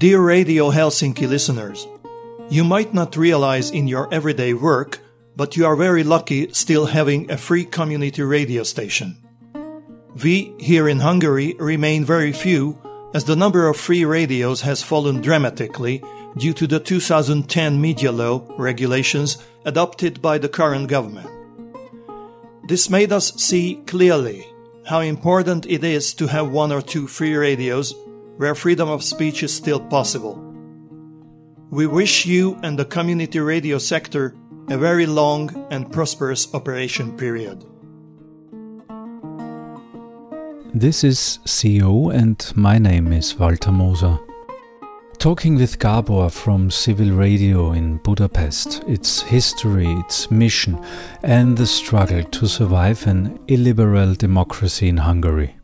Dear Radio Helsinki listeners, you might not realize in your everyday work, but you are very lucky still having a free community radio station. We here in Hungary remain very few as the number of free radios has fallen dramatically due to the 2010 media law regulations adopted by the current government. This made us see clearly how important it is to have one or two free radios where freedom of speech is still possible. We wish you and the community radio sector a very long and prosperous operation period. This is CO and my name is Walter Moser. Talking with Gabor from Civil Radio in Budapest, its history, its mission, and the struggle to survive an illiberal democracy in Hungary.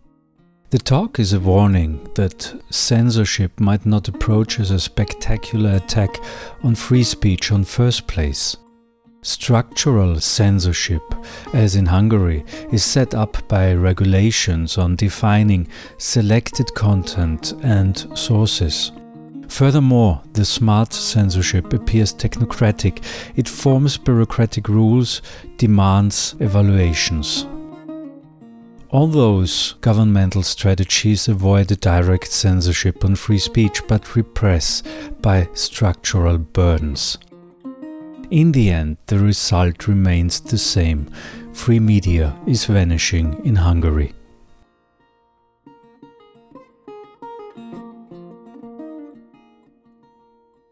The talk is a warning that censorship might not approach as a spectacular attack on free speech on first place. Structural censorship, as in Hungary, is set up by regulations on defining selected content and sources. Furthermore, the smart censorship appears technocratic. It forms bureaucratic rules, demands evaluations. All those governmental strategies avoid direct censorship on free speech but repress by structural burdens. In the end, the result remains the same free media is vanishing in Hungary.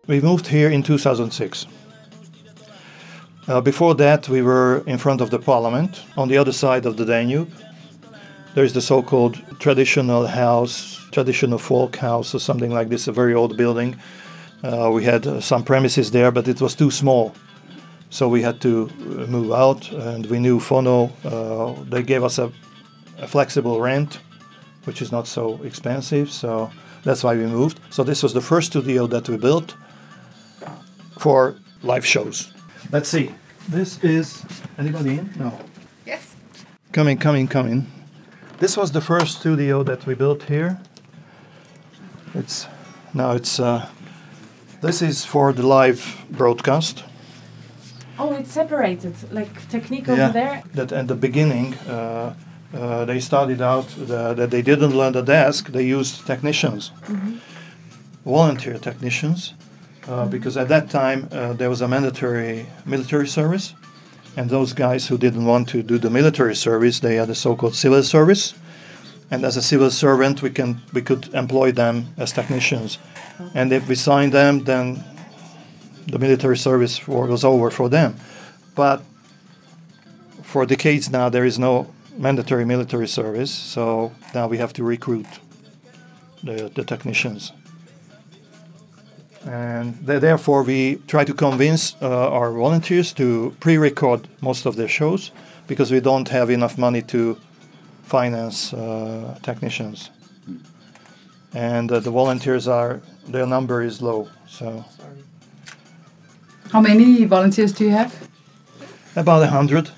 We moved here in 2006. Uh, before that, we were in front of the parliament on the other side of the Danube. There is the so called traditional house, traditional folk house, or something like this, a very old building. Uh, we had uh, some premises there, but it was too small so we had to uh, move out, and we knew Fonó. Uh, they gave us a, a, flexible rent, which is not so expensive. So that's why we moved. So this was the first studio that we built for live shows. Let's see. This is anybody in? No. Yes. Coming, coming, coming. This was the first studio that we built here. It's now it's. Uh, this is for the live broadcast. Oh, it's separated, like technique over yeah, there. That at the beginning, uh, uh, they started out the, that they didn't learn the desk. They used technicians, mm-hmm. volunteer technicians, uh, mm-hmm. because at that time uh, there was a mandatory military service, and those guys who didn't want to do the military service, they had a so-called civil service, and as a civil servant, we can we could employ them as technicians, and if we signed them, then the military service was over for them. But for decades now, there is no mandatory military service, so now we have to recruit the, the technicians. And th- therefore, we try to convince uh, our volunteers to pre record most of their shows because we don't have enough money to finance uh, technicians. And uh, the volunteers are, their number is low. So. How many volunteers do you have? About a hundred,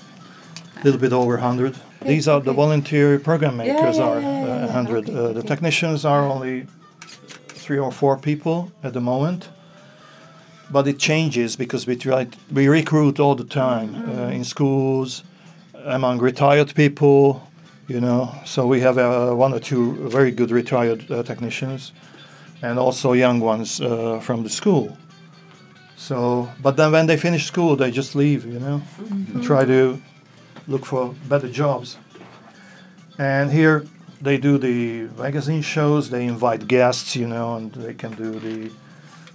a little bit over a hundred. Okay, These are the volunteer program makers. Yeah, yeah, yeah, are a hundred. Okay, uh, the technicians are only three or four people at the moment, but it changes because we try we recruit all the time uh, in schools, among retired people. You know, so we have uh, one or two very good retired uh, technicians, and also young ones uh, from the school. So, but then when they finish school, they just leave, you know, mm-hmm. try to look for better jobs. And here they do the magazine shows. They invite guests, you know, and they can do the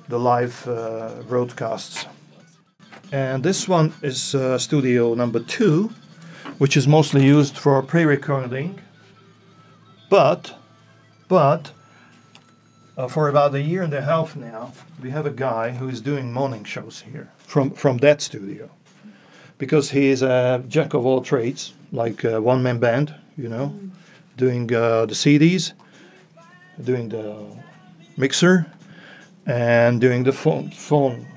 the live uh, broadcasts. And this one is uh, studio number two, which is mostly used for pre-recording. But, but uh, for about a year and a half now, we have a guy who is doing morning shows here from, from that studio. Because he is a jack of all trades, like a one man band, you know, mm. Doing uh, the CDs, doing the mixer, and doing the phone, phone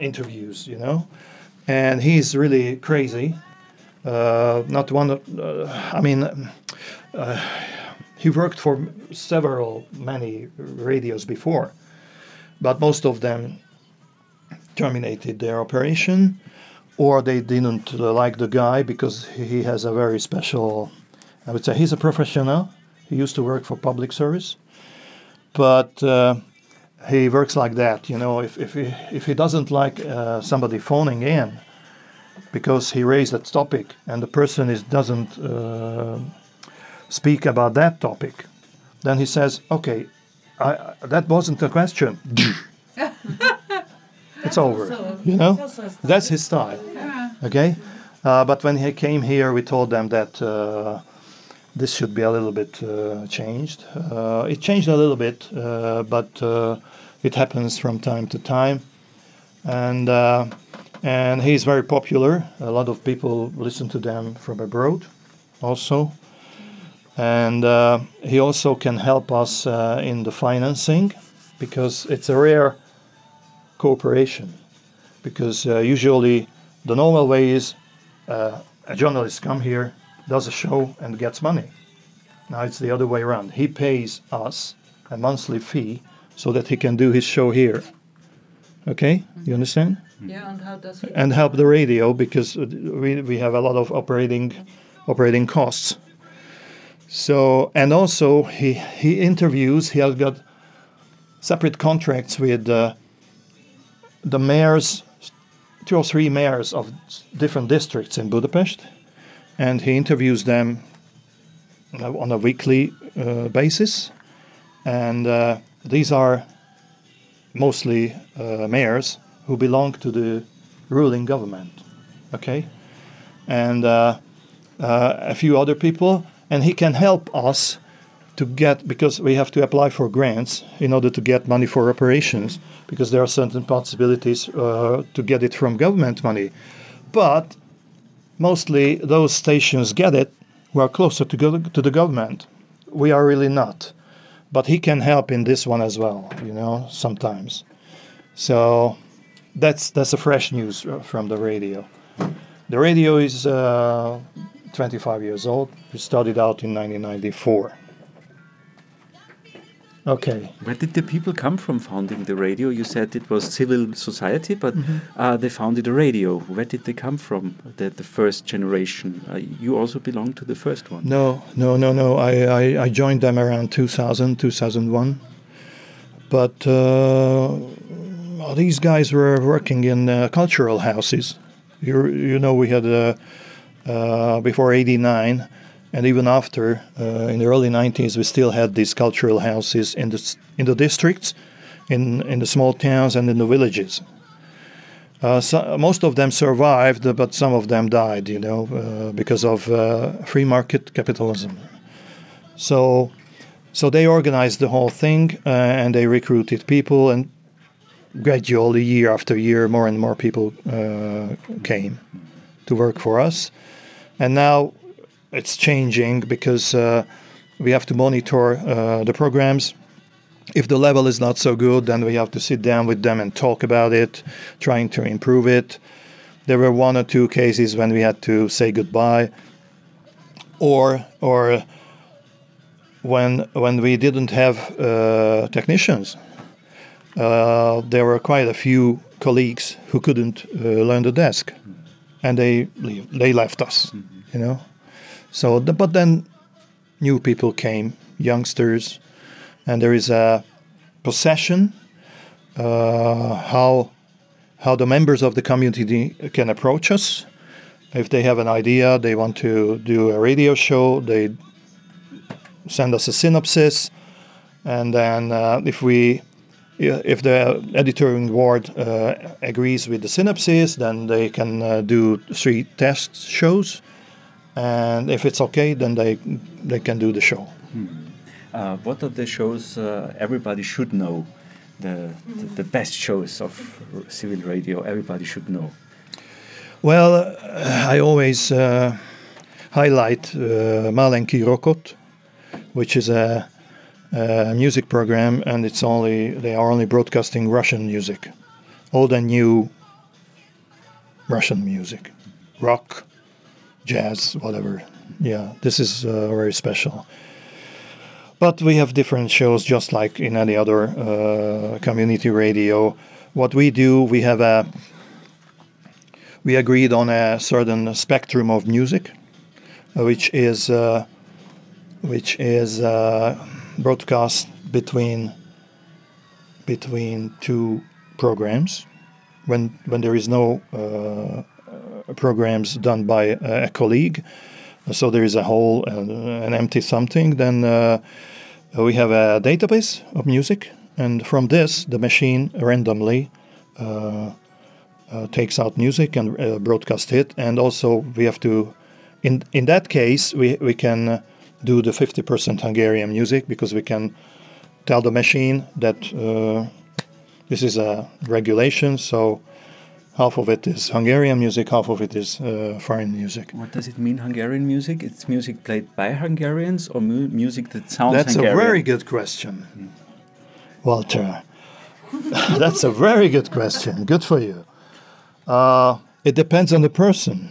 interviews, you know. And he's really crazy. Uh, not one uh, I mean, uh, he worked for several, many radios before, but most of them terminated their operation or they didn't uh, like the guy because he has a very special i would say he's a professional he used to work for public service but uh, he works like that you know if, if, he, if he doesn't like uh, somebody phoning in because he raised that topic and the person is doesn't uh, speak about that topic then he says okay I, that wasn't a question it's over. You know, that's his style. Okay, uh, but when he came here, we told them that uh, this should be a little bit uh, changed. Uh, it changed a little bit, uh, but uh, it happens from time to time, and and he's very popular. A lot of people listen to them from abroad, also. And he also can help us in the financing because it's a rare cooperation because uh, usually the normal way is uh, a journalist come here does a show and gets money. Now it's the other way around. He pays us a monthly fee so that he can do his show here. Okay? You understand? Yeah and how does he and help the radio because we, we have a lot of operating operating costs. So and also he he interviews he has got separate contracts with uh, the mayors, two or three mayors of different districts in Budapest, and he interviews them on a weekly uh, basis. And uh, these are mostly uh, mayors who belong to the ruling government. Okay? And uh, uh, a few other people, and he can help us to get because we have to apply for grants in order to get money for operations because there are certain possibilities uh, to get it from government money but mostly those stations get it. Who are closer to, go- to the government. We are really not. But he can help in this one as well you know sometimes. So that's that's a fresh news uh, from the radio. The radio is uh, 25 years old. We started out in 1994 Okay. Where did the people come from founding the radio? You said it was civil society, but mm -hmm. uh, they founded a radio. Where did they come from? The, the first generation. Uh, you also belong to the first one. No, no, no, no. I, I, I joined them around 2000, 2001. But uh, these guys were working in uh, cultural houses. You, you know, we had uh, uh, before 89 and even after, uh, in the early 90s, we still had these cultural houses in the, in the districts, in, in the small towns, and in the villages. Uh, so, most of them survived, but some of them died, you know, uh, because of uh, free market capitalism. So, so they organized the whole thing uh, and they recruited people, and gradually, year after year, more and more people uh, came to work for us. And now it's changing because uh, we have to monitor uh, the programs. If the level is not so good, then we have to sit down with them and talk about it, trying to improve it. There were one or two cases when we had to say goodbye, or or when when we didn't have uh, technicians. Uh, there were quite a few colleagues who couldn't uh, learn the desk, and they they left us. You know. So, the, but then new people came, youngsters, and there is a possession uh, how how the members of the community can approach us. If they have an idea, they want to do a radio show, they send us a synopsis, and then uh, if we if the editorial board uh, agrees with the synopsis, then they can uh, do three test shows and if it's okay, then they they can do the show. Hmm. Uh, what are the shows uh, everybody should know? The, the, the best shows of civil radio everybody should know. Well, uh, I always uh, highlight uh, Malenki Rokot, which is a, a, music program, and it's only they are only broadcasting Russian music, old and new Russian music, rock, jazz, whatever. Yeah, this is uh, very special. but we have different shows, just like in any other uh, community radio. What we do, we have a we agreed on a certain spectrum of music, uh, which is uh, which is uh, broadcast between between two programs when when there is no uh, programs done by a colleague. So there is a hole and an empty something. Then uh, we have a database of music. And from this the machine randomly uh, uh, takes out music and uh, broadcast it. And also we have to in in that case we, we can do the 50% Hungarian music because we can tell the machine that uh, this is a regulation. So half of it is Hungarian music, half of it is uh, foreign music. What does it mean, Hungarian music? It's music played by Hungarians or mu music that sounds Hungarian? That's Hungarian? a very good question, Walter. That's a very good question. Good for you. Uh, it depends on the person.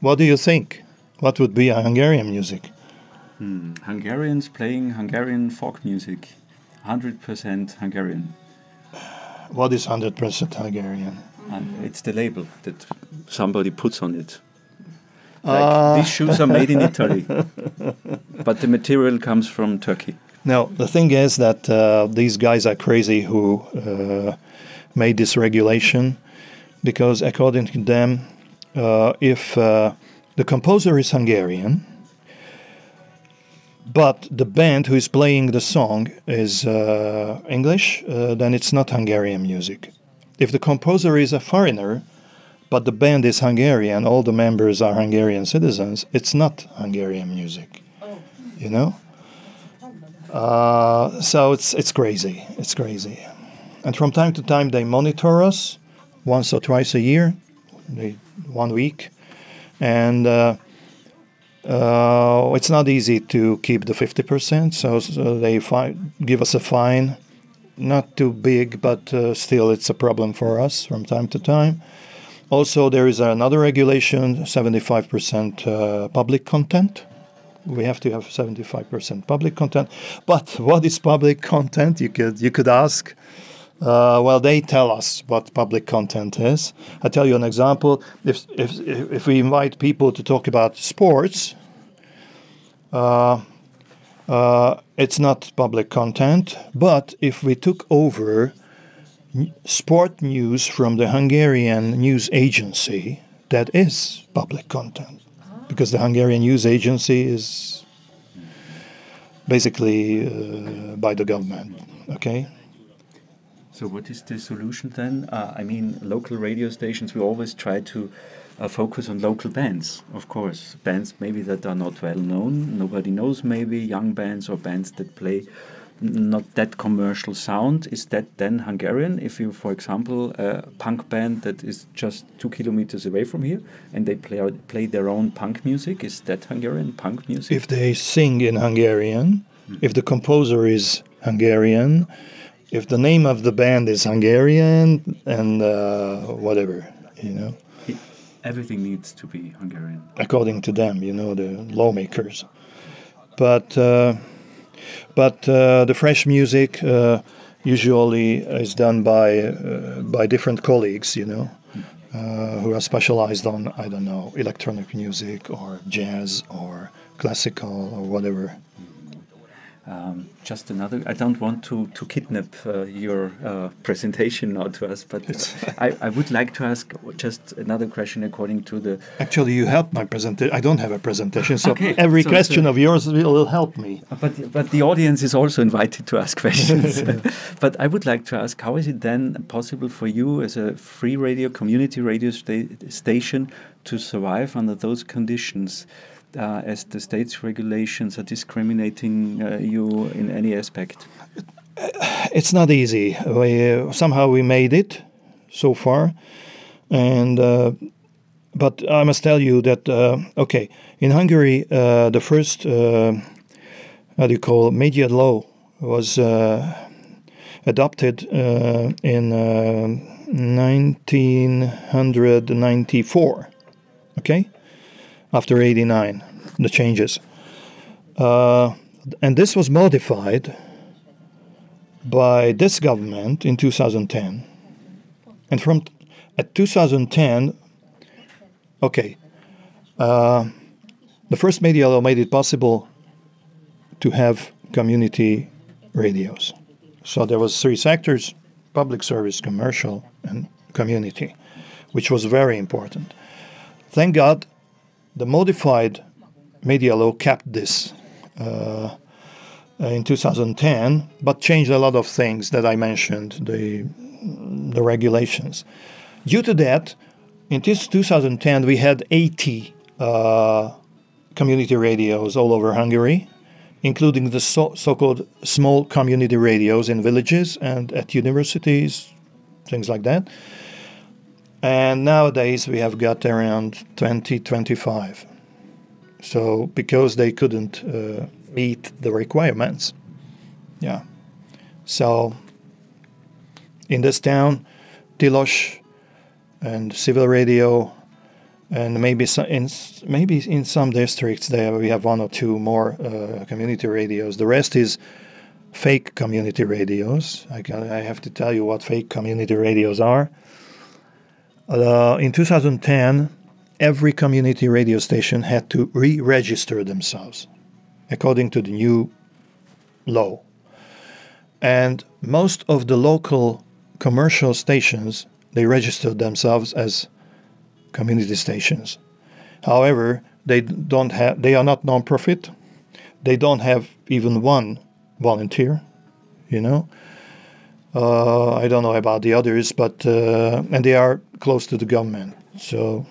What do you think? What would be a Hungarian music? Hmm. Hungarians playing Hungarian folk music, 100% Hungarian. What is 100% Hungarian? And it's the label that somebody puts on it. Like these shoes are made in Italy, but the material comes from Turkey. Now, the thing is that uh, these guys are crazy who uh, made this regulation because, according to them, uh, if uh, the composer is Hungarian, but the band who is playing the song is uh, English, uh, then it's not Hungarian music. If the composer is a foreigner, but the band is Hungarian, all the members are Hungarian citizens, it's not Hungarian music. You know? Uh, so it's it's crazy. It's crazy. And from time to time they monitor us once or twice a year, they, one week, and uh, uh, it's not easy to keep the fifty percent. So, so, they fi- give us a fine, not too big, but uh, still it's a problem for us from time to time. Also, there is another regulation: seventy-five percent uh, public content we have to have 75% public content. But what is public content? You could you could ask. Uh, well, they tell us what public content is. I tell you an example. If if if we invite people to talk about sports, uh, uh, it's not public content. But if we took over sport news from the Hungarian news agency, that is public content because the Hungarian news agency is basically uh, by the government. Okay. So what is the solution then? Uh, I mean, local radio stations. We always try to uh, focus on local bands, of course. Bands maybe that are not well known, nobody knows. Maybe young bands or bands that play not that commercial sound. Is that then Hungarian? If you, for example, a punk band that is just two kilometers away from here and they play out, play their own punk music, is that Hungarian punk music? If they sing in Hungarian, mm. if the composer is Hungarian, if the name of the band is Hungarian, and uh, whatever, you know. Everything needs to be Hungarian. According to them, you know, the lawmakers. But. Uh, but uh, the fresh music uh, usually is done by uh, by different colleagues, you know, who are specialized on I don't know electronic music or jazz or classical or whatever. Um, just another. I don't want to to kidnap uh, your uh, presentation now to us, but I, I would like to ask just another question according to the. Actually, you helped my presentation. I don't have a presentation, so okay. every so, question so of yours will, help me. But but the audience is also invited to ask questions. but I would like to ask, how is it then possible for you as a free radio community radio sta station to survive under those conditions? Uh, as the state's regulations are discriminating uh, you in any aspect? It's not easy. We, uh, somehow we made it so far, and uh, but I must tell you that uh, okay, in Hungary, uh, the first how do you call media law was adopted in 1994. Okay after 89, the changes. Uh, and this was modified by this government in 2010. And from at 2010, okay, uh, the first media law made it possible to have community radios. So there was three sectors: public service, commercial, and community, which was very important. Thank God, the modified media law kept this. Uh, in 2010, but changed a lot of things that I mentioned, the the regulations. Due to that, in 2010 we had 80 uh, community radios all over Hungary, including the so, so-called small community radios in villages and at universities, things like that. And nowadays we have got around 20, 25. So because they couldn't uh, meet the requirements, yeah. So in this town, Tilos and civil radio, and maybe in maybe in some districts there we have one or two more uh, community radios. The rest is fake community radios. I, can, I have to tell you what fake community radios are. Uh, in 2010, every community radio station had to re-register themselves according to the new law. And most of the local commercial stations they registered themselves as community stations. However, they don't have they are not non-profit. They don't have even one volunteer, you know. Uh, I don't know about the others, but uh, and they are close to the government. So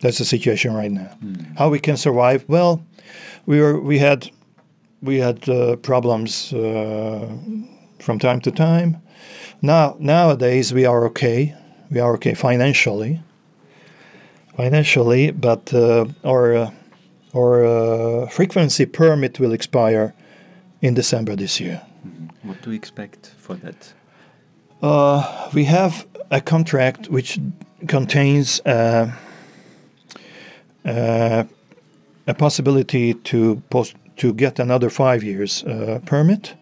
that's the situation right now. Mm. How we can survive? Well, we were we had we had uh, problems uh, from time to time. Now nowadays we are okay. We are okay financially. Financially, but uh, our uh, our uh, frequency permit will expire in December this year. What do you expect for that? Uh, we have a contract which contains uh, uh, a possibility to post to get another five years uh, permit.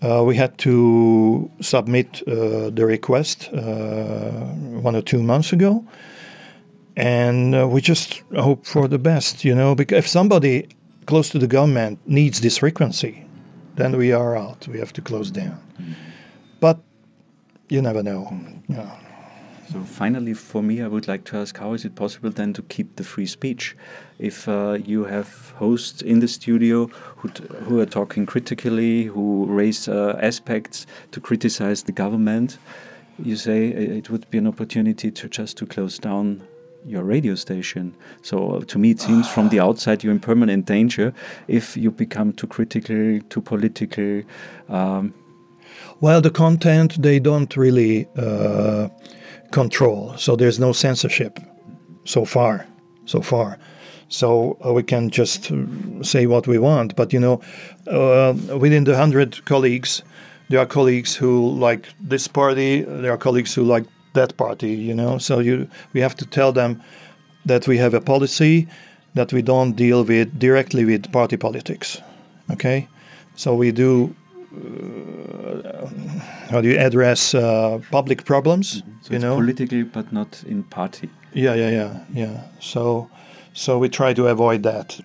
Uh, we had to submit uh, the request one or two months ago, and we just hope for the best. You know, because if somebody close to the government needs this frequency, then we are out. We have to close down. But you never know. Yeah. So finally, for me, I would like to ask, how is it possible then to keep the free speech if uh, you have hosts in the studio who, who are talking critically, who raise uh, aspects to criticize the government? You say it would be an opportunity to just to close down your radio station. So uh, to me, it seems from the outside you're in permanent danger if you become too critical, too political. Um, well, the content they don't really uh, control. So there's no censorship so far, so far. So uh, we can just uh, say what we want. But you know, uh, within the hundred colleagues, there are colleagues who like this party. There are colleagues who like that party. You know, so you we have to tell them that we have a policy that we don't deal with directly with party politics. Okay, so we do uh, how do you address uh, public problems? Mm-hmm. So you know, politically, but not in party. Yeah, yeah, yeah, yeah. So, so we try to avoid that.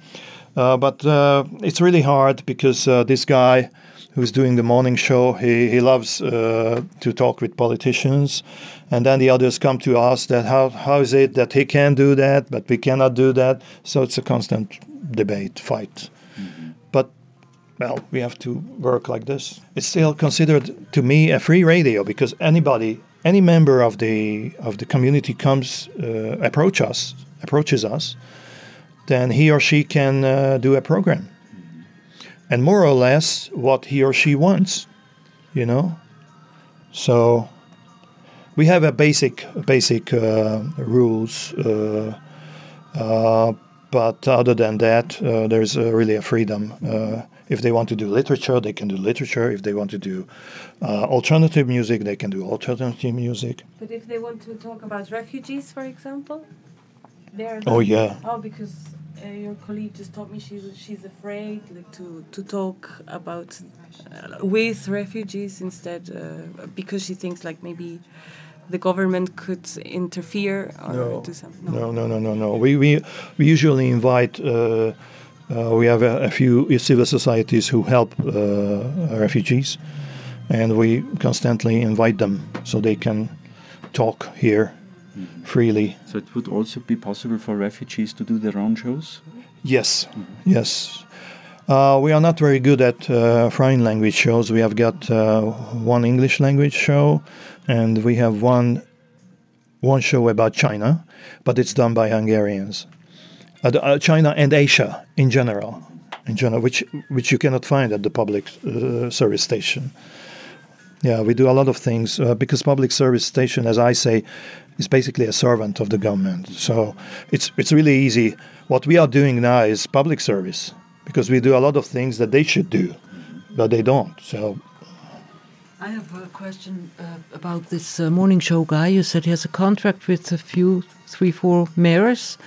Uh, but uh, it's really hard because uh, this guy who's doing the morning show, he, he loves uh, to talk with politicians. And then the others come to us that how, how is it that he can do that, but we cannot do that. So it's a constant debate, fight. Mm-hmm. But well, we have to work like this. It's still considered to me a free radio because anybody, any member of the of the community comes uh, approach us, approaches us, then he or she can uh, do a program, and more or less what he or she wants, you know. So we have a basic basic uh, rules. Uh, uh, but other than that, uh, there's really a freedom if they want to do literature, they can do literature. If they want to do uh, alternative music, they can do alternative music. But if they want to talk about refugees, for example, there. Oh yeah. Oh, because uh, your colleague just told me she's she's afraid like to to talk about uh, with refugees instead uh, because she thinks like maybe the government could interfere or No. do something. No, no, no, no, no. We we, we usually invite. Uh, uh, we have a, a few civil societies who help uh, refugees, and we constantly invite them so they can talk here freely. So it would also be possible for refugees to do their own shows? Yes, yes. Uh, we are not very good at uh, foreign language shows. We have got uh, one English language show, and we have one one show about China, but it's done by Hungarians. Uh, uh, China and Asia in general, in general, which which you cannot find at the public uh, service station. Yeah, we do a lot of things uh, because public service station, as I say, is basically a servant of the government. So it's it's really easy. What we are doing now is public service because we do a lot of things that they should do, but they don't. So I have a question uh, about this uh, morning show guy. You said he has a contract with a few, three, four mayors.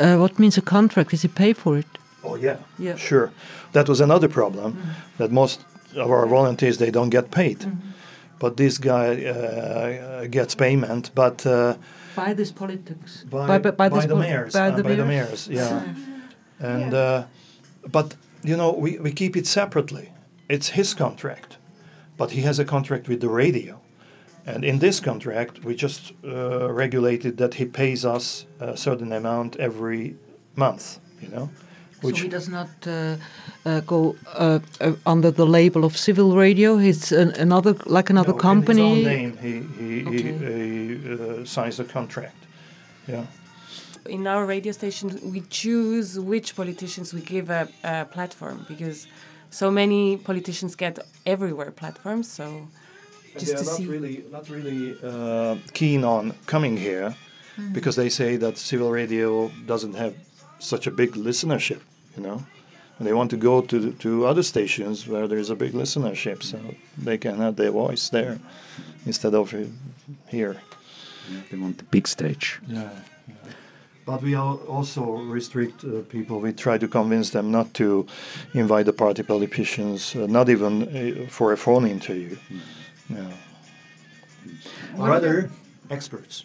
Uh, what means a contract? Does he pay for it? Oh yeah, Yeah. sure. That was another problem that most our volunteers they don't get paid, but this guy uh, gets payment. But uh, By this politics. by, by, this the po- mayors, By uh, the by the mayors. mayors, yeah. And uh, but you know we, we keep it separately. It's his contract, but he has a contract with the radio, and in this contract we just uh, regulated that he pays us a certain amount every month. You know, so he does not uh, uh, go uh, uh, under the label of civil radio. It's an, another, like another No, company. In his own name, he he, he, Okay. he uh, signs a contract. Yeah. in our radio station we choose which politicians we give a, a platform because so many politicians get everywhere platforms so And just they are to not see really not really uh, keen on coming here because they say that civil radio doesn't have such a big listenership, you know. And they want to go to the- to other stations where there's a big listenership, so they can have their voice there instead of here. They want the big stage. Yeah. But we al- also restrict uh, people. We try to convince them not to invite the party politicians, uh, not even uh, for a phone interview. No. What Rather, experts.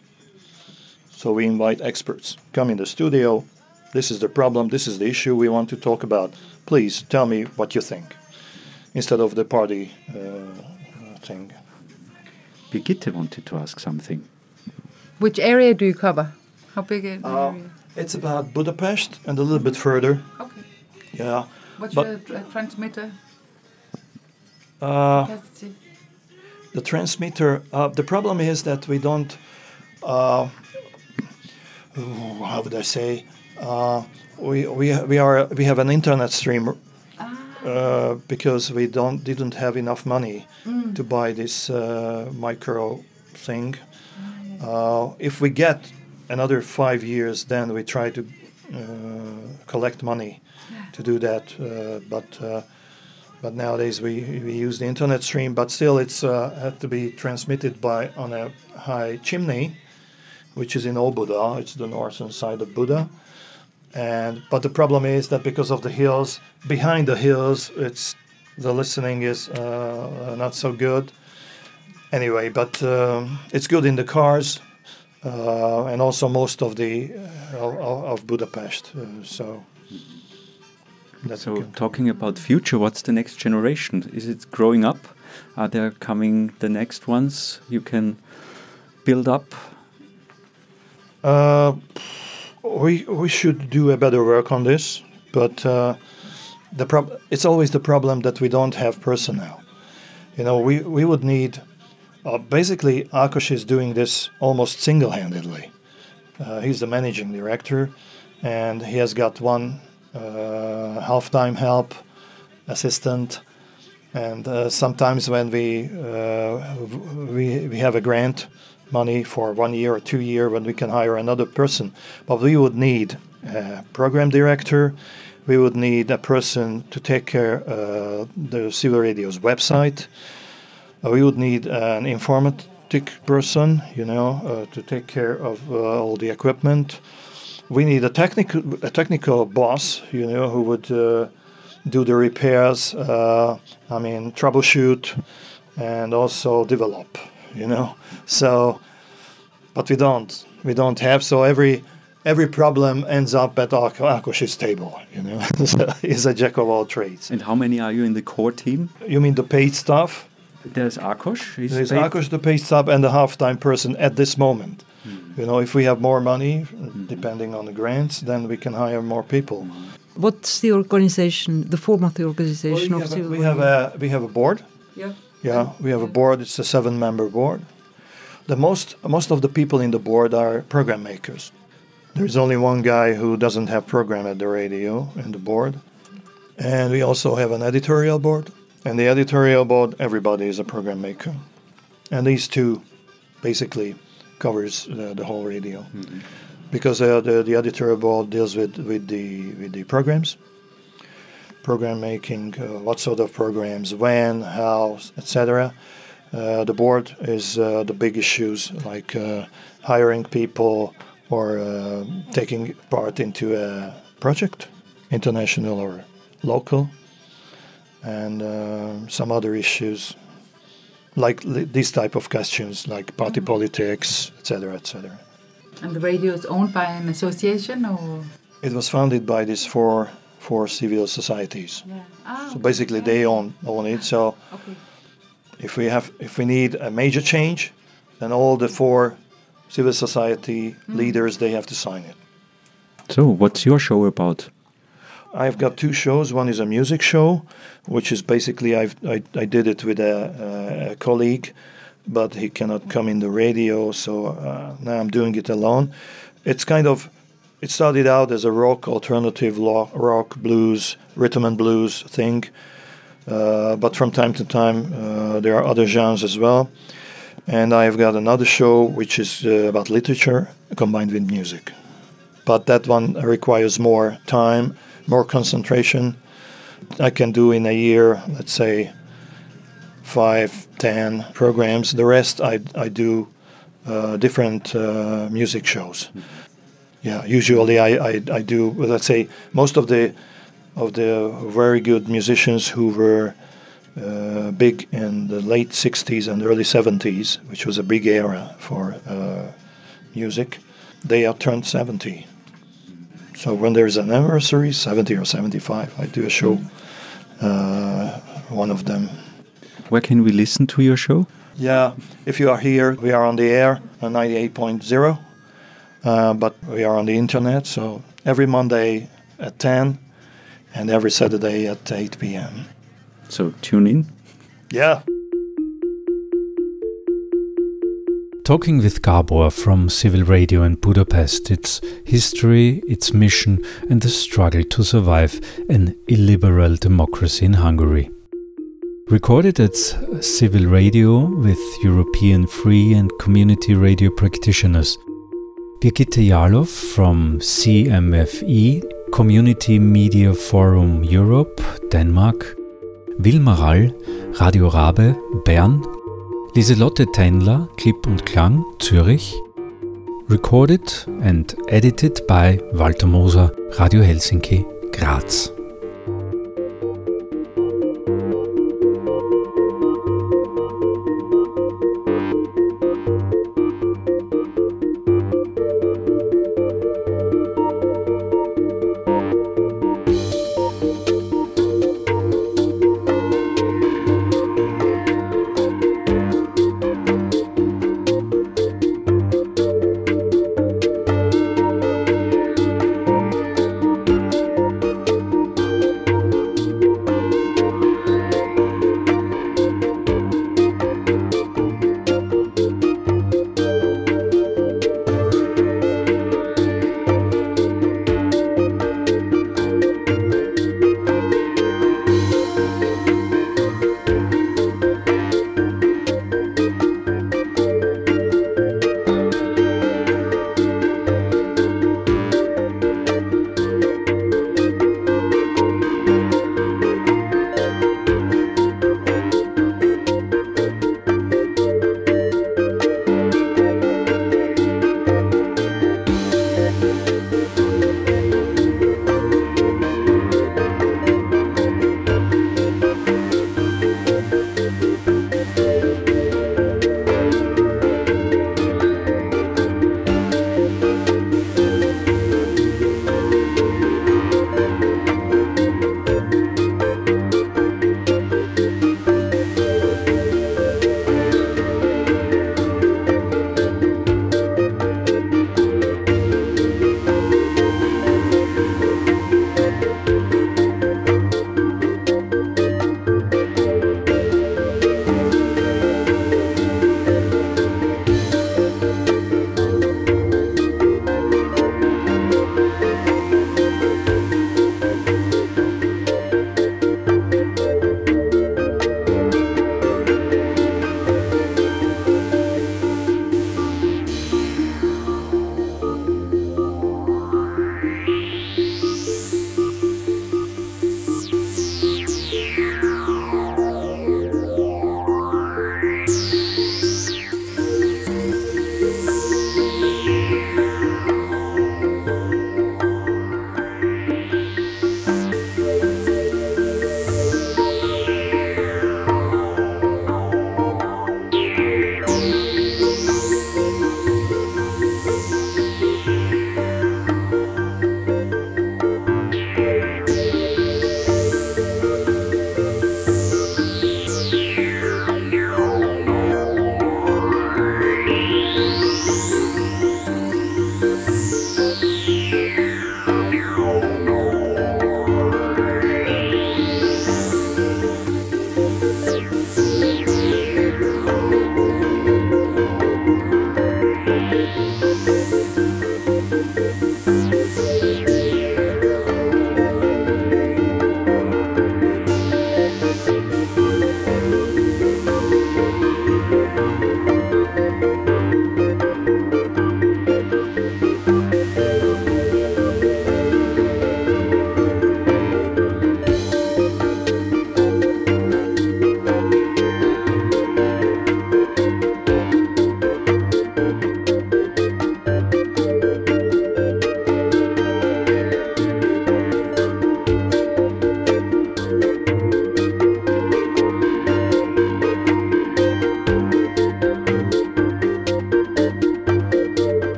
So we invite experts. Come in the studio. This is the problem. This is the issue we want to talk about. Please tell me what you think, instead of the party uh, thing. Brigitte wanted to ask something. Which area do you cover? How big is the Uh, area? It's about Budapest and a little bit further. Okay. Yeah. What's but- your uh, transmitter Uh, capacity? the transmitter. Uh, the problem is that we don't. Uh, how would I say? Uh, we we we are we have an internet stream uh, because we don't didn't have enough money to buy this uh, micro thing. Uh, if we get another five years, then we try to uh, collect money to do that. Uh, but uh, but nowadays we, we use the internet stream. But still, it's uh, had to be transmitted by on a high chimney, which is in Old Buda. It's the northern side of Buda. And but the problem is that because of the hills, behind the hills, it's the listening is uh, not so good. Anyway, but um, it's good in the cars, uh, and also most of the uh, of, Budapest. Uh, so that's So, talking about future, what's the next generation? Is it growing up? Are there coming the next ones you can build up? Uh, we we should do a better work on this, but uh, the prob- it's always the problem that we don't have personnel. You know, we we would need. Uh, basically, Akos is doing this almost single-handedly. Uh, he's the managing director, and he has got one uh, half-time help assistant. And uh, sometimes when we, uh, we we have a grant money for one year or two year when we can hire another person, but we would need a program director. We would need a person to take care uh, the Civil Radio's website. Uh, we would need an informatic person, you know, uh, to take care of uh, all the equipment. we need a technical a technical boss, you know, who would uh, do the repairs. I mean, troubleshoot and also develop, you know. So, but we don't. We don't have. So every every problem ends up at Ak- Akos's table, you know. so he's a jack of all trades. And how many are you in the core team? You mean the paid staff? There's Akos. He's There's paid- Akos, the paid staff, and the half-time person at this moment. Hmm. You know, if we have more money, depending on the grants, then we can hire more people. What's the organization, the form of the organization we, of have a, we have a we have a board. Yeah. Yeah, we have a board. It's a seven-member board. The most most of the people in the board are program makers. There's only one guy who doesn't have program at the radio in the board, and we also have an editorial board. And the editorial board, everybody is a program maker, and these two basically covers uh, the whole radio because uh, the the editorial board deals with with the with the programs program making, uh, what sort of programs, when, how, etc. Uh, the board is uh, the big issues like uh, hiring people or uh, taking part into a project, international or local, and uh, some other issues like li- these type of questions like party politics, etc., etc. And the radio is owned by an association or? It was founded by these four four civil societies. Yeah. Ah, So basically, Yeah, they own own it. So Okay. if we have if we need a major change, then all the four civil society leaders they have to sign it. So, what's your show about? I've got two shows. One is a music show, which is basically I've, I I did it with a, a, a colleague, but he cannot come in the radio, so uh, now I'm doing it alone. It's kind of it started out as a rock alternative rock blues rhythm and blues thing, uh, but from time to time uh, there are other genres as well. And I've got another show which is uh, about literature combined with music but that one requires more time, more concentration. I can do in a year, let's say, five, ten programs. The rest I, I do uh, different uh, music shows. Yeah, usually I, I, I do, let's say, most of the of the very good musicians who were uh, big in the late 60s and early 70s, which was a big era for uh, music, they are turned 70. So when there's an anniversary, 70 or 75, I do a show, uh, one of them. Where can we listen to your show? Yeah, if you are here, we are on the air on 98.0, uh, but we are on the internet, so every Monday at 10 and every Saturday at 8 p.m. So, tune in. Yeah. Talking with Gabor from Civil Radio in Budapest, its history, its mission, and the struggle to survive an illiberal democracy in Hungary. Recorded at Civil Radio with European free and community radio practitioners. Birgitte Jarlov from CMFE, Community Media Forum Europe, Denmark. Wilma Rall, Radio Rabe, Bern. Lieselotte Teinler, Clip und Klang, Zürich. Recorded and edited by Walter Moser, Radio Helsinki, Graz.